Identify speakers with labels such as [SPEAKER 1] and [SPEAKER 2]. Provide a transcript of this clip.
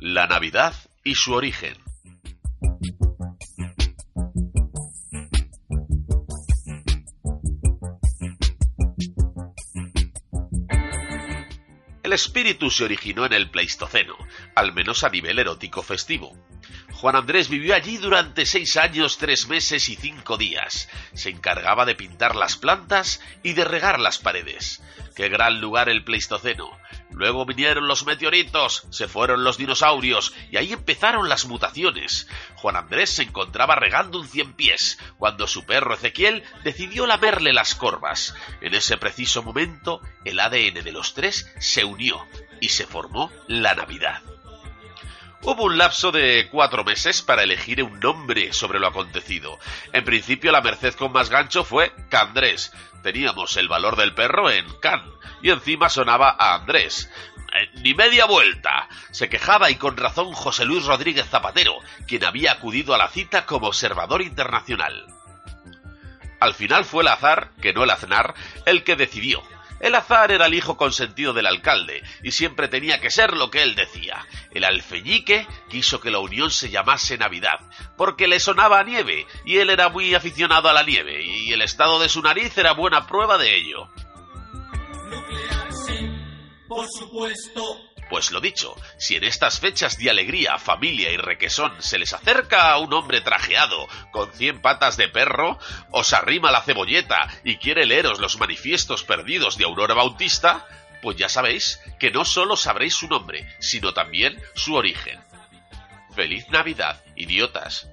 [SPEAKER 1] La Navidad y su origen. El espíritu se originó en el Pleistoceno, al menos a nivel erótico festivo. Juan Andrés vivió allí durante seis años, tres meses y cinco días. Se encargaba de pintar las plantas y de regar las paredes. Qué gran lugar el Pleistoceno. Luego vinieron los meteoritos, se fueron los dinosaurios y ahí empezaron las mutaciones. Juan Andrés se encontraba regando un cien pies cuando su perro Ezequiel decidió lamerle las corvas. En ese preciso momento, el ADN de los tres se unió y se formó la Navidad. Hubo un lapso de cuatro meses para elegir un nombre sobre lo acontecido. En principio la merced con más gancho fue Candrés. Teníamos el valor del perro en Can y encima sonaba a Andrés. Eh, ni media vuelta. Se quejaba y con razón José Luis Rodríguez Zapatero, quien había acudido a la cita como observador internacional. Al final fue el azar, que no el aznar, el que decidió. El azar era el hijo consentido del alcalde, y siempre tenía que ser lo que él decía. El alfeñique quiso que la unión se llamase Navidad, porque le sonaba a nieve, y él era muy aficionado a la nieve, y el estado de su nariz era buena prueba de ello.
[SPEAKER 2] por supuesto.
[SPEAKER 1] Pues lo dicho, si en estas fechas de alegría, familia y requesón se les acerca a un hombre trajeado con cien patas de perro, os arrima la cebolleta y quiere leeros los manifiestos perdidos de Aurora Bautista, pues ya sabéis que no solo sabréis su nombre, sino también su origen. Feliz Navidad, idiotas.